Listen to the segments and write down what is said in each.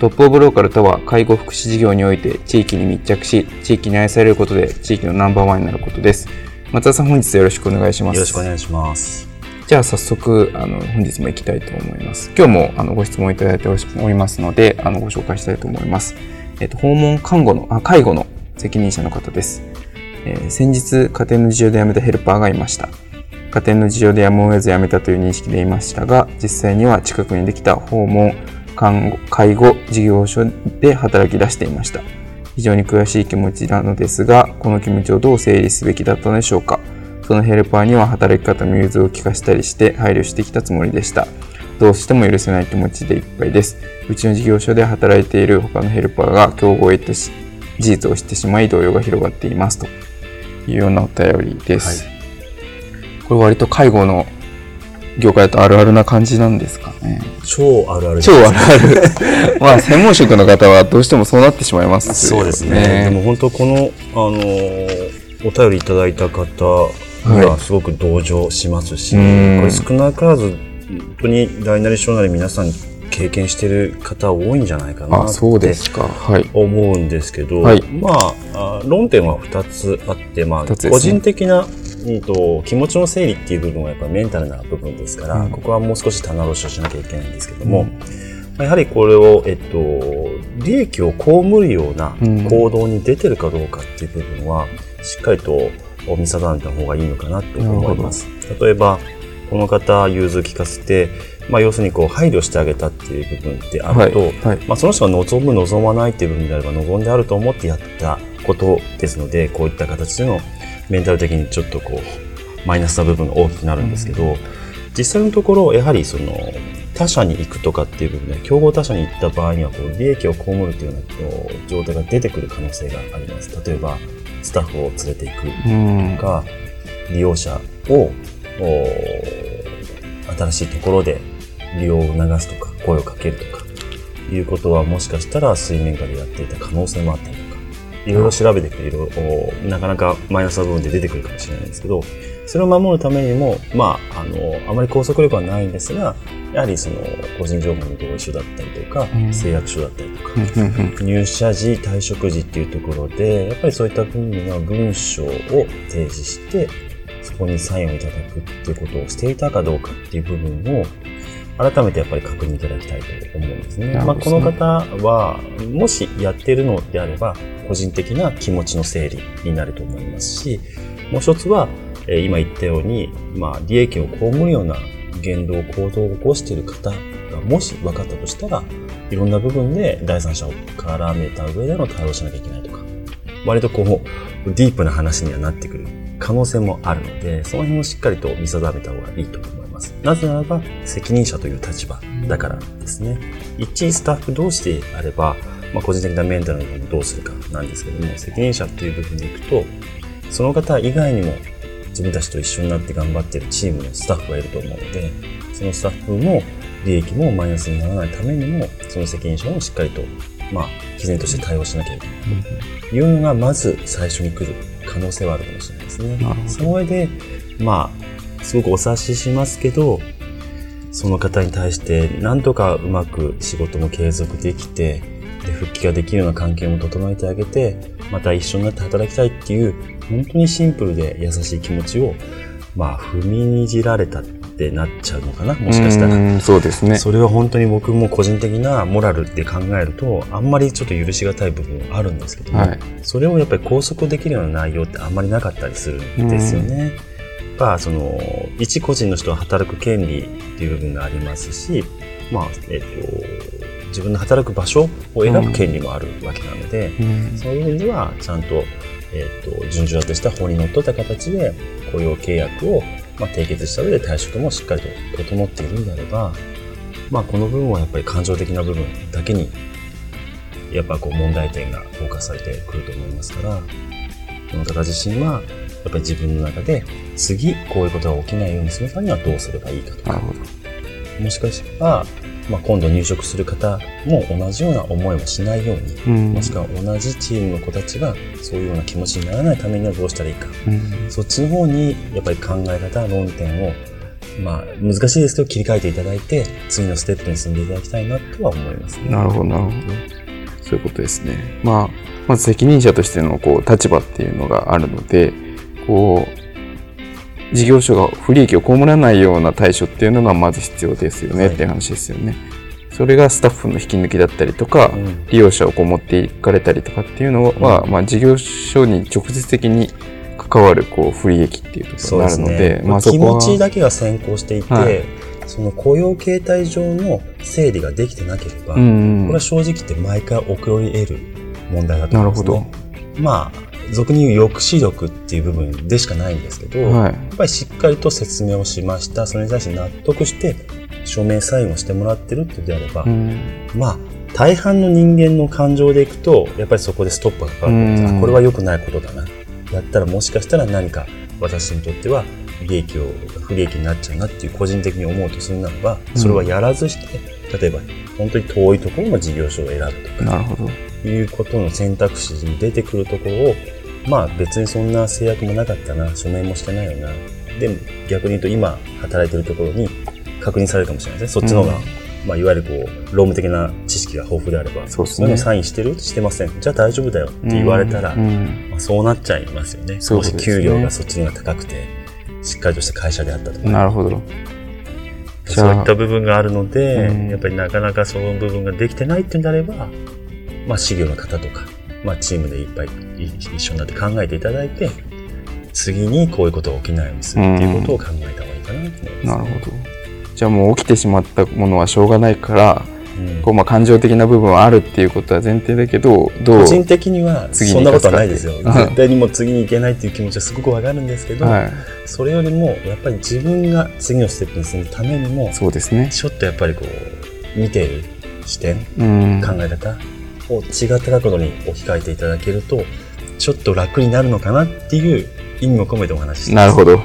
トップオブローカルとは介護福祉事業において地域に密着し、地域に愛されることで地域のナンバーワンになることです。松田さん本日よろしくお願いします。よろしくお願いします。じゃあ早速、あの、本日も行きたいと思います。今日もあのご質問いただいておりますので、あの、ご紹介したいと思います。えっと、訪問看護の、あ、介護の責任者の方です。えー、先日、家庭の事情で辞めたヘルパーがいました。家庭の事情でやむを得ず辞めたという認識でいましたが、実際には近くにできた訪問、看護、介護事業所で働き出していました。非常に悔しい気持ちなのですが、この気持ちをどう整理すべきだったのでしょうか。そのヘルパーには働き方の融通を聞かせたりして配慮してきたつもりでした。どうしても許せない気持ちでいっぱいです。うちの事業所で働いている他のヘルパーが競合を得て事実を知ってしまい動揺が広がっていますというようなお便りです。はいこれ割と介護の業界だとあるあるな感じなんですかね。超あるある、ね、超あるある。まあ、専門職の方はどうしてもそうなってしまいます、ね、そうですね。でも本当この、あのー、お便りいただいた方にはすごく同情しますし、はい、これ少なからず、本当に大なり小なり皆さん経験してる方多いんじゃないかなって思うんですけど、はい、まあ論点は2つあって、まあ、個人的なうんと、気持ちの整理っていう部分はやっぱメンタルな部分ですから、うん、ここはもう少し棚卸しをしなきゃいけないんですけども、うん、やはりこれを、えっと、利益を被るような行動に出てるかどうかっていう部分は、しっかりと見定めた方がいいのかなと思います。例えば、この方、融通聞かせて、まあ、要するにこう配慮してあげたっていう部分であると、はいはい、まあ、その人が望む望まないっていう部分であれば望んであると思ってやったことですのでこういった形でのメンタル的にちょっとこうマイナスな部分が大きくなるんですけど、実際のところやはりその他社に行くとかっていう部分で競合他社に行った場合にはこう利益を被るというような状態が出てくる可能性があります。例えばスタッフを連れていくとか、利用者を新しいところで利用を促すとか声をかけるとかいうことはもしかしたら水面下でやっていた可能性もあったりいろいろ調べていくといろいろなかなかマイナスな部分で出てくるかもしれないんですけどそれを守るためにもまああのあまり拘束力はないんですがやはりその個人情報の同意書だったりとか、うん、誓約書だったりとか、入社時退職時っていうところでやっぱりそういった分の文章を提示してそこにサインをいただくっていうことをしていたかどうかっていう部分を改めてやっぱり確認いただきたいと思うんですね。まあ、この方は、もしやっているのであれば、個人的な気持ちの整理になると思いますし、もう一つは、え今言ったように、まあ、利益を被るような言動、行動を起こしている方がもし分かったとしたら、いろんな部分で第三者を絡めた上での対応しなきゃいけないとか、割とこう、ディープな話にはなってくる可能性もあるので、その辺をしっかりと見定めた方がいいと思います。なぜならば、責任者という立場だからですね。一スタッフ同士であれば、まあ、個人的なメンタルの部分どうするかなんですけども、責任者っていう部分でいくと、その方以外にも自分たちと一緒になって頑張っているチームのスタッフがいると思うので、そのスタッフの利益もマイナスにならないためにも、その責任者をしっかりと、まあ、毅然として対応しなきゃいけないというのが、まず最初に来る可能性はあるかもしれないですね。その上で、まあ、すごくお察ししますけど、その方に対して何とかうまく仕事も継続できて、で復帰ができるような関係も整えてあげて、また一緒になって働きたいっていう、本当にシンプルで優しい気持ちを、まあ、踏みにじられたってなっちゃうのかな、もしかしたら。うんそうですね。それは本当に僕も個人的なモラルって考えると、あんまりちょっと許しがたい部分あるんですけども、はい。それをやっぱり拘束できるような内容ってあんまりなかったりするんですよね。ぱその、一個人の人は働く権利っていう部分がありますし、まあ、えっ、と、自分の働く場所を選ぶ権利もあるわけなので、うん。そういう意味では、ちゃんと、えっ、と、順序立てした法にのっとった形で、雇用契約を、まあ、締結した上で退職もしっかりと整っているんであれば、まあ、この部分はやっぱり感情的な部分だけに、やっぱこう問題点がフォーカスされてくると思いますから、この方自身は、やっぱり自分の中で、次こういうことが起きないようにするためにはどうすればいいかとか。もしかしたら、まあ、今度入職する方も同じような思いをしないように、うんもしくは同じチームの子たちがそういうような気持ちにならないためにはどうしたらいいか。うんそっちの方にやっぱり考え方、論点を、まあ難しいですけど切り替えていただいて、次のステップに進んでいただきたいなとは思いますね。なるほど、なるほど。そういうことですね。まあ、まず責任者としてのこう立場っていうのがあるので、こう、事業所が不利益を被らないような対処っていうのがまず必要ですよねはい。っていう話ですよね。それがスタッフの引き抜きだったりとか、うん。利用者をこう持っていかれたりとかっていうのは、まあ事業所に直接的に関わるこう不利益っていうところになるので、まあそ気持ちだけが先行していて、はい。その雇用形態上の整理ができてなければ、うんうん。これは正直言って毎回起こり得る問題だと思うんですなるね。まあ、俗に言う抑止力っていう部分でしかないんですけど、はいやっぱりしっかりと説明をしました。それに対して納得して、署名サインをしてもらってるってであれば、うんまあ、大半の人間の感情でいくと、やっぱりそこでストップがかかるんですうんあこれは良くないことだな。やったらもしかしたら何か私にとっては利益を、不利益になっちゃうなっていう個人的に思うとするならば、それはやらずして、例えば本当に遠いところの事業所を選ぶとか、なるほど。いうことの選択肢に出てくるところを、まあ別にそんな制約もなかったな、署名もしてないよな。で、逆に言うと今働いてるところに確認されるかもしれないですね。そっちの方が、うんまあいわゆるこう、労務的な知識が豊富であれば、そうですねサインしてる？してません。じゃあ大丈夫だよって言われたら、うんまあ、そうなっちゃいますよね。少し給料がそっちの方が高くて、しっかりとした会社であったとか。なるほど。そういった部分があるので、うんやっぱりなかなかその部分ができてないっていうんであれば、まあ、事業の方とか、まあ、チームでいっぱいい一緒になって考えていただいて、次にこういうことが起きないようにするっていうことを考えた方がいいかなと思います。なるほど。じゃあもう起きてしまったものはしょうがないから、うんこうまあ感情的な部分はあるっていうことは前提だけど、どう個人的にはそんなことはないですよ。絶対にもう次に行けないっていう気持ちはすごくわかるんですけど、はい、それよりもやっぱり自分が次のステップに進むためにも、そうですね。ちょっとやっぱりこう、見ている視点、うん。考え方を違った角度に置き換えていただけると、ちょっと楽になるのかなっていう意味も込めてお話しして。なるほど。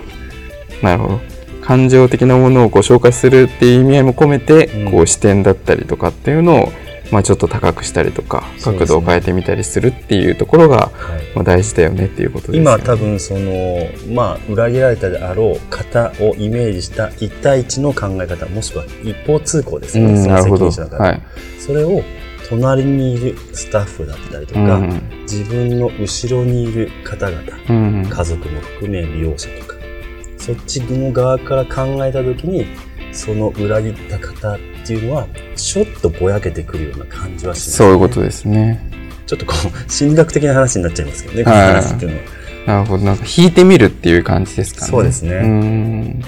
なるほど。感情的なものをこう紹介するっていう意味合いも込めて、うんこう視点だったりとかっていうのを、まあ、ちょっと高くしたりとか、角度を変えてみたりするっていうところが、はいまあ、大事だよねっていうことですよね。今多分その、まあ、裏切られたであろう方をイメージした一対一の考え方、もしくは一方通行ですよね、うん、そのはい。それを隣にいるスタッフだったりとうか、ん。自分の後ろにいる方々、うん。家族も含め利用者とか、そっちの側から考えたときに、その裏切った方っていうのは、ちょっとぼやけてくるような感じはします、そういうことですね。ちょっとこう、心理学的な話になっちゃいますけどね、このはい話っていうのは。なるほど。なんか引いてみるっていう感じですかね。そうですねうん。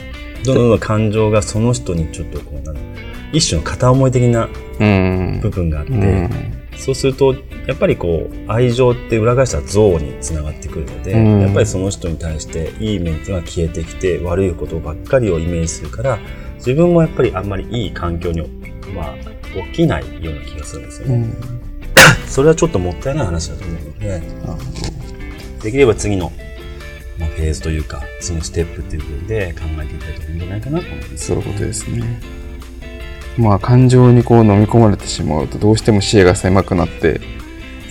どんどん感情がその人にちょっとこう、なんだ一種の片思い的なうん。部分があって、うん。そうすると、やっぱりこう、愛情って裏返したら憎悪につながってくるので、うんやっぱりその人に対していい面っていうのは消えてきて、悪いことばっかりをイメージするから、自分もやっぱりあんまりいい環境に、まあ、起きないような気がするんですよね。うん。それはちょっともったいない話だと思うので、できれば次の、まあ、フェーズというか、次のステップっていう部分で考えていただいたらいいんじゃないかなと思います。そういうことですね。まあ感情にこう飲み込まれてしまうとどうしても視野が狭くなって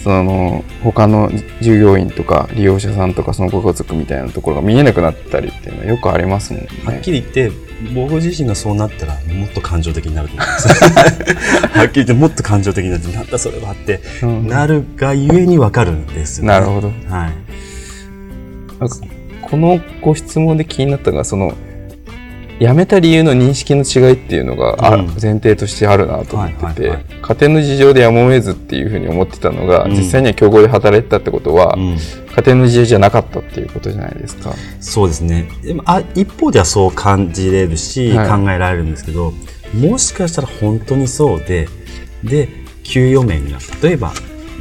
その他の従業員とか利用者さんとかそのご家族みたいなところが見えなくなったりっていうのはよくありますもんね。はっきり言って、僕自身がそうなったら、もっと感情的になると思います。はっきり言って、もっと感情的になって、なんだそれはって、うんなるがゆえにわかるんですよ、ね。なるほど。はい。このご質問で気になったのがその辞めた理由の認識の違いっていうのがあ、うん前提としてあるなと思ってて、はいはいはい家庭の事情でやむを得ずっていうふうに思ってたのが、うん実際には競合で働いてたってことは、うん家庭の事情じゃなかったっていうことじゃないですか。そうですね。でもあ一方ではそう感じれるし、はい考えられるんですけど、もしかしたら本当にそうで、で、給与面が、例えば、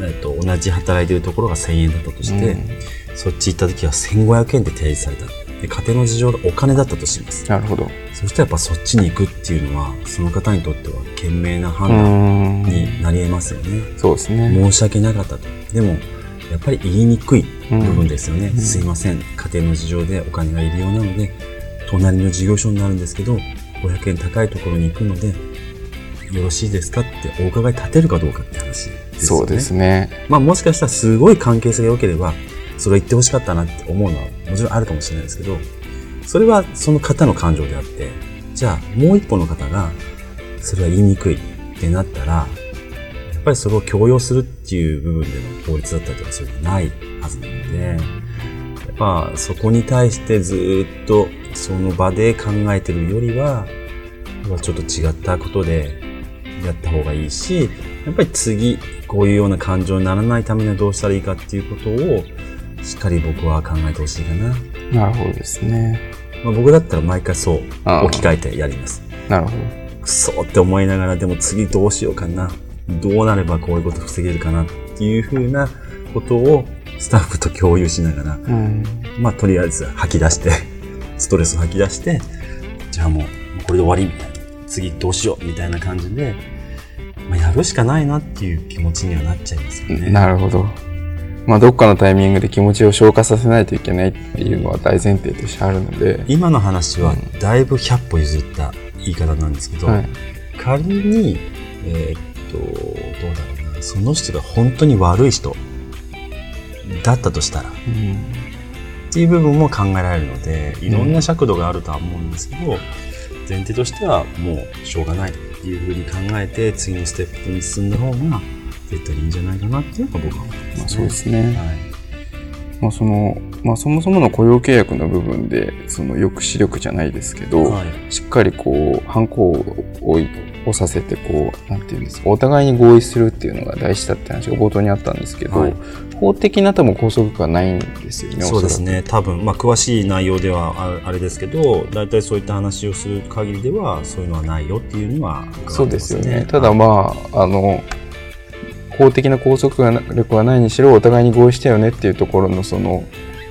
えっと、同じ働いてるところが1000円だったとして、うんそっち行った時は1500円で提示された。で家庭の事情がお金だったとします。なるほど。そしたらやっぱそっちに行くっていうのは、その方にとっては賢明なう判断ん。になり得ますよね。そうですね。申し訳なかったと。でも、やっぱり言いにくい部分ですよね。うんすいません。家庭の事情でお金がいるようなので、隣の事業所になるんですけど、500円高いところに行くので、よろしいですかってお伺い立てるかどうかって話ですよね。そうですね。まあもしかしたらすごい関係性が良ければ、それを言ってほしかったなって思うのはもちろんあるかもしれないですけど、それはその方の感情であって、じゃあもう一方の方が、それは言いにくいってなったら、やっぱりそれを強要するっていう部分での法律だったりとかそういうのないはずなので、やっぱそこに対してずっとその場で考えてるよりは、ちょっと違ったことでやった方がいいし、やっぱり次、こういうような感情にならないためにはどうしたらいいかっていうことを、しっかり僕は考えてほしいかな。なるほどですね。まあ、僕だったら毎回そう置き換えてやります。なるほど。くそーって思いながら、でも次どうしようかな。どうなればこういうこと防げるかなっていうふうなことをスタッフと共有しながら、うん。まあとりあえず吐き出して、ストレスを吐き出して、じゃあもうこれで終わりみたいな。次どうしようみたいな感じで、まあ、やるしかないなっていう気持ちにはなっちゃいますよね。なるほど。まあ、どっかのタイミングで気持ちを消化させないといけないっていうのは大前提としてあるので、今の話はだいぶ100歩譲った言い方なんですけど、はい。仮に、えーっと、どうだろうな、その人が本当に悪い人だったとしたら、うんっていう部分も考えられるので、いろんな尺度があるとは思うんですけど、前提としてはもうしょうがないっていうふうに考えて、次のステップに進んだ方が絶対にいいんじゃないかなっていうのが僕は思ってます、ね。まあ、そうですね。はい。まあ、その、まあ、そもそもの雇用契約の部分で、その抑止力じゃないですけど、はい。しっかりこう、反抗ををさせて、こう、なんていうんですか、お互いに合意するっていうのが大事だって話が冒頭にあったんですけど、はい法的な多分拘束力はないんですよね、そうですね。多分、まあ、詳しい内容ではああれですけど、大体そういった話をする限りでは、そういうのはないよっていうのは伺ってます、そうですよね。ただまあ、あの、法的な拘束力はないにしろ、お互いに合意したよねっていうところの、その、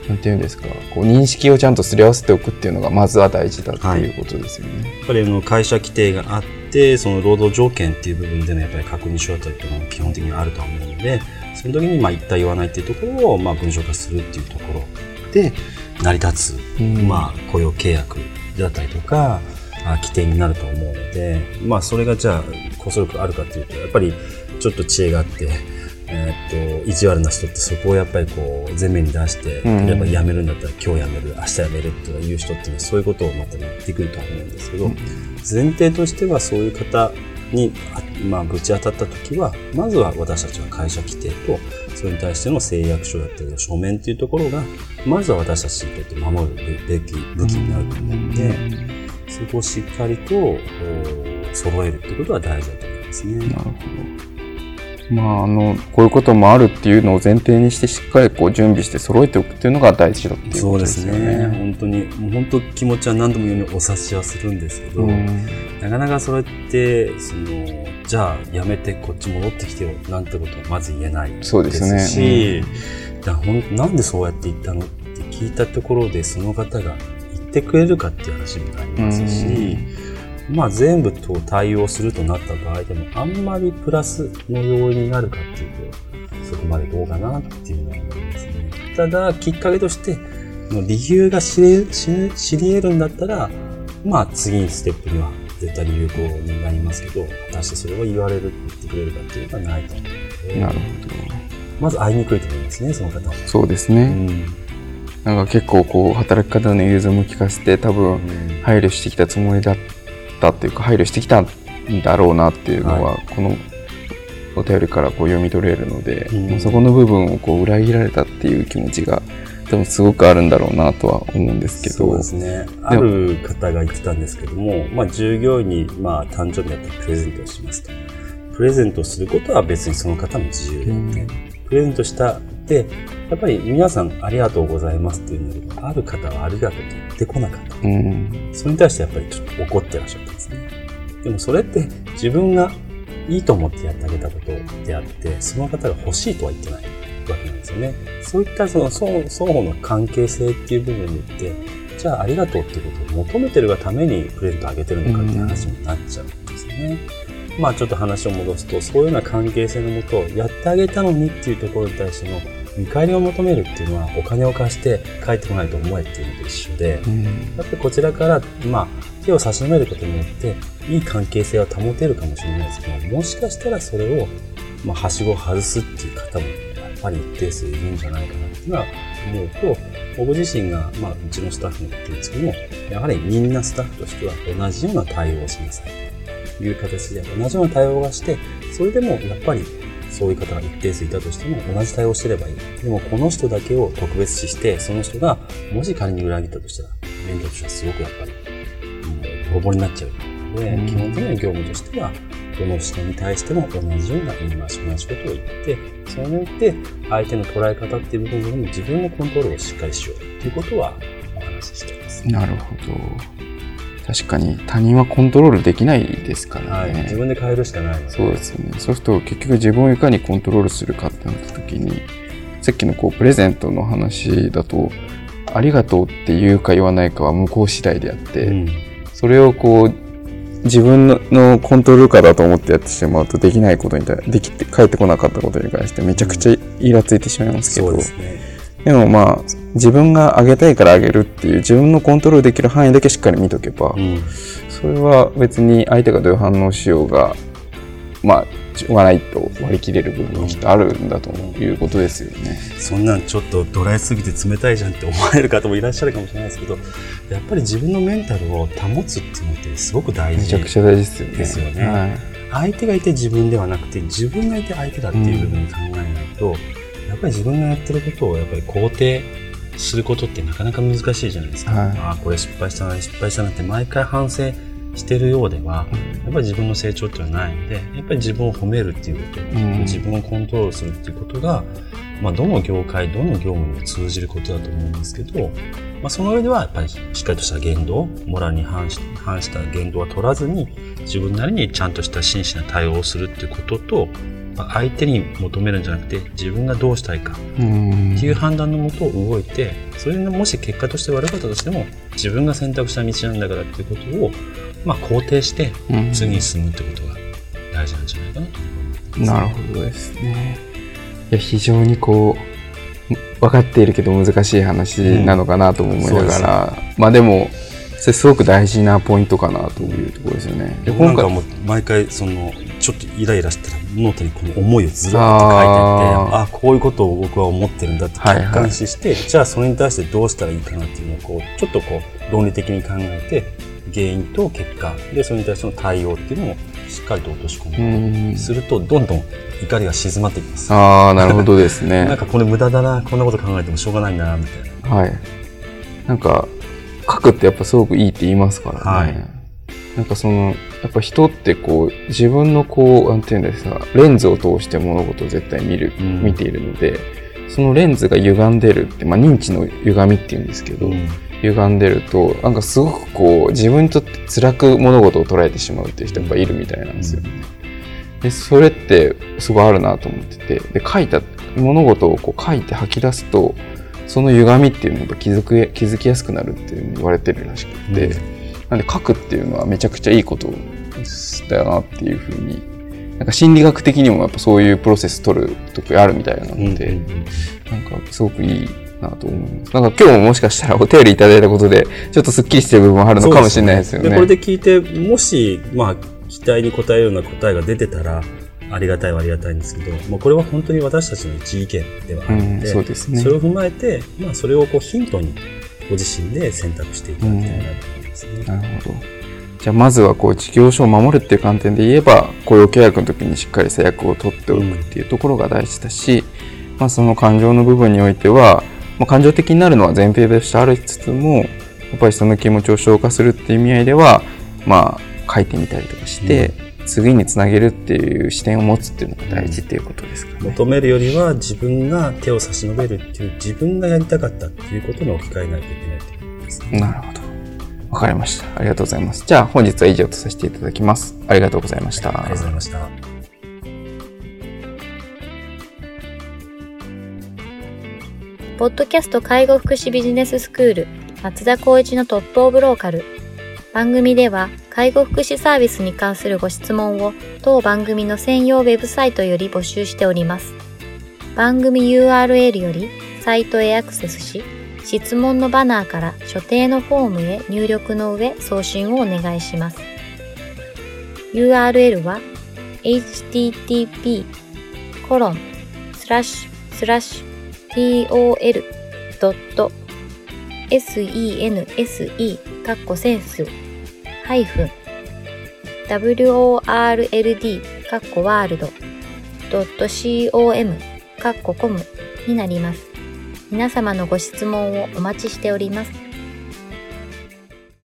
なんていうんですか、こう認識をちゃんとすり合わせておくっていうのが、まずは大事だっていうことですよね。やっぱりあの会社規定があって、その労働条件っていう部分でのやっぱり確認書だったりっていうのは基本的にあるとは思うので、その時にまあ言った言わないっていうところをまあ文章化するっていうところで成り立つ、うんまあ雇用契約だったりとか、あ規定になると思うので、まあそれがじゃあ拘束力あるかっていうと、やっぱりちょっと知恵があって、えーっと、意地悪な人ってそこをやっぱりこう前面に出して、うん例えば辞めるんだったら今日辞める、明日辞めるっていう人っていうのはそういうことをまた言ってくるとは思うんですけど、前提としてはそういう方に、あまあ、ぶち当たった時は、まずは私たちは会社規定と、それに対しての誓約書だったり書面っていうところが、まずは私たちにとって守るべき武器になると思うので、そこをしっかりとお揃えるってことは大事だと思いますね。なるほど。まあ、あの、こういうこともあるっていうのを前提にして、しっかりこう準備して揃えておくっていうのが大事だっていうそうでことですすよね。ね。本当に、もう本当気持ちは何度も言うようにお察しはするんですけど、うんなかなかそれって、その、じゃあやめてこっち戻ってきてよなんてことはまず言えないそうですねし、だほんなんでそうやって言ったのって聞いたところでその方が言ってくれるかっていう話もありますし、まあ全部と対応するとなった場合でもあんまりプラスの要因になるかっていうとそこまでどうかなっていうのは思いますね。ただきっかけとしての理由が知れ知知り得るんだったらまあ次にステップには絶対に有効になりますけど果たしてそれを言われる言ってくれるかっていうのはないと思うのでなるほまず会いにくいと思いますねその方は。ど。そうですね。うんなんか結構こう、働き方の融通も聞かせて、多分、配慮してきたつもりだったっていうか、配慮してきたんだろうなっていうのは、このお便りからこう読み取れるので、うんまあそこの部分をこう裏切られたっていう気持ちが多分すごくあるんだろうなとは思うんですけど。そうですね。ある方が言ってたんですけども、まあ、従業員に、まあ、誕生日だったらプレゼントをしますと。プレゼントすることは別にその方の自由であって、プレゼントしたやっぱり皆さんありがとうございますっていうんだけど、ある方はありがとうって言ってこなかった。うん、それに対してやっぱりちょっと怒ってらっしゃったんですね。でもそれって自分がいいと思ってやってあげたことであって、その方が欲しいとは言ってないわけなんですよね。そういったその双方の関係性っていう部分によって、じゃあありがとうっていうことを求めてるがためにプレゼントあげてるのかっていう話になっちゃうんですよね。うんまあちょっと話を戻すと、そういうような関係性のもと、やってあげたのにっていうところに対しての見返りを求めるっていうのは、お金を貸して帰ってこないと思えっていうのと一緒で、うん、やっぱりこちらから、まあ手を差し伸べることによって、いい関係性は保てるかもしれないですけど、もしかしたらそれを、まあ、はしごを外すっていう方も、やっぱり一定数いるんじゃないかなっていうのは思うと、僕自身が、まあ、うちのスタッフも言ってるんですけども、やはりみんなスタッフとしては同じような対応をしなさい。いう形で同じような対応がして、それでもやっぱりそういう方が一定数いたとしても同じ対応してればいい。でもこの人だけを特別視して、その人がもし仮に裏切ったとしたら、面倒としてはすごくやっぱり、もうボロボロになっちゃうので、基本的な業務としては、どの人に対しても同じような言い回し、同じことを言って、それによって相手の捉え方っていう部分に自分のコントロールをしっかりしようということはお話ししています。なるほど。確かに他人はコントロールできないですからね、はい、自分で変えるしかない。そうですよね。そうすると結局自分をいかにコントロールするかってなった時にさっきのこうプレゼントの話だとありがとうって言うか言わないかは向こう次第であって、うん、それをこう自分のコントロール下だと思ってやってしまうとできないことに対できて帰ってこなかったことに関してめちゃくちゃイラついてしまいますけど、うん、でね、でもまあ自分があげたいからあげるっていう自分のコントロールできる範囲だけしっかり見とけば、うん、それは別に相手がどういう反応しようがまあしょうがないと割り切れる部分がきっとあるんだということですよね、そんなんちょっとドライすぎて冷たいじゃんって思われる方もいらっしゃるかもしれないですけどやっぱり自分のメンタルを保つっていうのってすごく大事めちゃくちゃ大事ですよね。ですよね、はい、相手がいて自分ではなくて自分がいて相手だっていう部分に考えないと、うん、やっぱり自分がやってることをやっぱり肯定することってなかなか難しいじゃないですか。はい、ああ、これ失敗したな、失敗したなって毎回反省してるようでは、やっぱり自分の成長っていうのはないので、やっぱり自分を褒めるっていうこと、うん、自分をコントロールするっていうことが、まあ、どの業界、どの業務にも通じることだと思うんですけど、まあ、その上ではやっぱりしっかりとした言動、モラルに反し反した言動は取らずに、自分なりにちゃんとした真摯な対応をするっていうことと、相手に求めるんじゃなくて自分がどうしたいか。っていう判断のもと動いてそれがもし結果として悪かったとしても自分が選択した道なんだからっていうことを、まあ、肯定して次に進むってことが大事なんじゃないかなと思います、なるほどですね。いや非常にこう分かっているけど難しい話なのかなと思いながら、うん、まあでもそれすごく大事なポイントかなというところですよね。で今回も毎回そのちょっとイライラしたらノートにこの思いをずらっと書いてあってあこういうことを僕は思ってるんだって客観視して、はいはい、じゃあそれに対してどうしたらいいかなっていうのをこうちょっとこう論理的に考えて原因と結果でそれに対しての対応っていうのをしっかりと落とし込むするとどんどん怒りが静まってきます。ああなるほどですね。なんかこれ無駄だなこんなこと考えてもしょうがないなみたいな。はい。なんか書くってやっぱすごくいいって言いますからね。はいなんかその、やっぱ人ってこう、自分のこう、なんていうんですか、レンズを通して物事を絶対見る、うん、見ているので、そのレンズが歪んでるって、まあ認知の歪みっていうんですけど、うん、歪んでると、なんかすごくこう、自分にとって辛く物事を捉えてしまうっていう人やっぱいるみたいなんですよ。うん、で、それってすごいあるなと思ってて、で、書いた、物事をこう書いて吐き出すと、その歪みっていうのが気づく気づきやすくなるっていう言われてるらしくて、なんで書くっていうのはめちゃくちゃいいことだよなっていうふうになんか心理学的にもやっぱそういうプロセス取る時あるみたいなので、うんうんうん、なんかすごくいいなと思います。なんか今日ももしかしたらお便りいただいたことでちょっとすっきりしてる部分あるのかもしれないですよね。ねこれで聞いてもしまあ期待に応えるような答えが出てたらありがたいはありがたいんですけど、まあ、これは本当に私たちの一意見ではあるので、うん、そうですね、それを踏まえて、まあ、それをこうヒントにご自身で選択していただきたいなとですね。なるほど。じゃあまずはこう事業所を守るっていう観点で言えば雇用契約の時にしっかり制約を取っておくっていうところが大事だし、まあ、その感情の部分においてはまあ、感情的になるのは前提としてありつつもやっぱりその気持ちを消化するっていう意味合いではまあ書いてみたりとかして、次につなげるっていう視点を持つっていうのが大事っていうことですかね。求めるよりは自分が手を差し伸べるっていう自分がやりたかったっていうことに置き換えないといけないと思いますね。なるほど。わかりました。ありがとうございます。じゃあ本日は以上とさせていただきます。ありがとうございました。ありがとうございました。ポッドキャスト介護福祉ビジネススクール松田光一のトップオブローカル。番組では介護福祉サービスに関するご質問を当番組の専用ウェブサイトより募集しております。番組 URL よりサイトへアクセスし、質問のバナーから所定のフォームへ入力の上送信をお願いします。URL は http コロンスラッシュスラッシュ tol.sense カッコセンスハイフン world カッコワールド .com カッココムになります。皆様のご質問をお待ちしております。